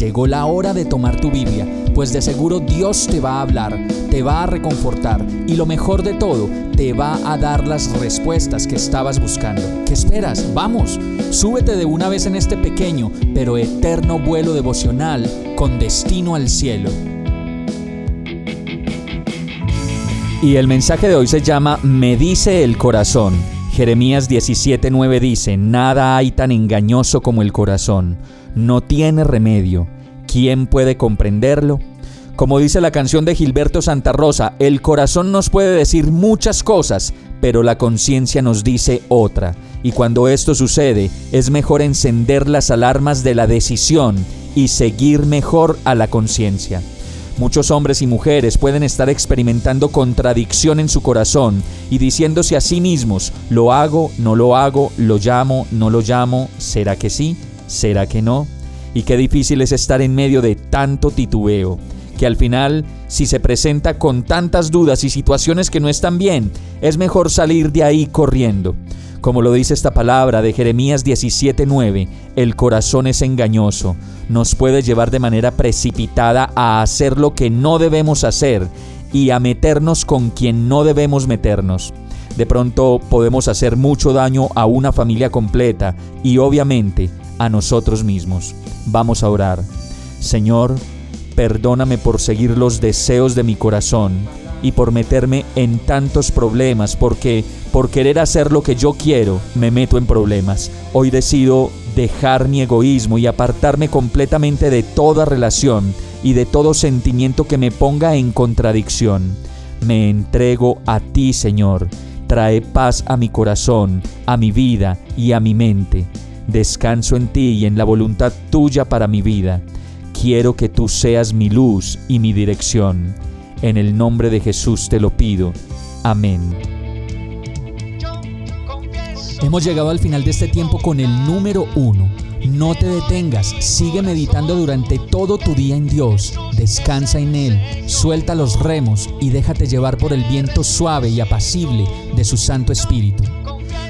Llegó la hora de tomar tu Biblia, pues de seguro Dios te va a hablar, te va a reconfortar y lo mejor de todo, te va a dar las respuestas que estabas buscando. ¿Qué esperas? Vamos, súbete de una vez en este pequeño pero eterno vuelo devocional con destino al cielo. Y el mensaje de hoy se llama Me dice el corazón. Jeremías 17:9 dice, Nada hay tan engañoso como el corazón no tiene remedio. ¿Quién puede comprenderlo? Como dice la canción de Gilberto Santa Rosa, el corazón nos puede decir muchas cosas, pero la conciencia nos dice otra. Y cuando esto sucede, es mejor encender las alarmas de la decisión y seguir mejor a la conciencia. Muchos hombres y mujeres pueden estar experimentando contradicción en su corazón y diciéndose a sí mismos, lo hago, no lo hago, lo llamo, no lo llamo, ¿será que sí? ¿Será que no? Y qué difícil es estar en medio de tanto titubeo, que al final, si se presenta con tantas dudas y situaciones que no están bien, es mejor salir de ahí corriendo. Como lo dice esta palabra de Jeremías 17:9, el corazón es engañoso, nos puede llevar de manera precipitada a hacer lo que no debemos hacer y a meternos con quien no debemos meternos. De pronto podemos hacer mucho daño a una familia completa y obviamente a nosotros mismos. Vamos a orar. Señor, perdóname por seguir los deseos de mi corazón y por meterme en tantos problemas, porque por querer hacer lo que yo quiero me meto en problemas. Hoy decido dejar mi egoísmo y apartarme completamente de toda relación y de todo sentimiento que me ponga en contradicción. Me entrego a ti, Señor. Trae paz a mi corazón, a mi vida y a mi mente. Descanso en ti y en la voluntad tuya para mi vida. Quiero que tú seas mi luz y mi dirección. En el nombre de Jesús te lo pido. Amén. Hemos llegado al final de este tiempo con el número uno. No te detengas, sigue meditando durante todo tu día en Dios, descansa en Él, suelta los remos y déjate llevar por el viento suave y apacible de su Santo Espíritu.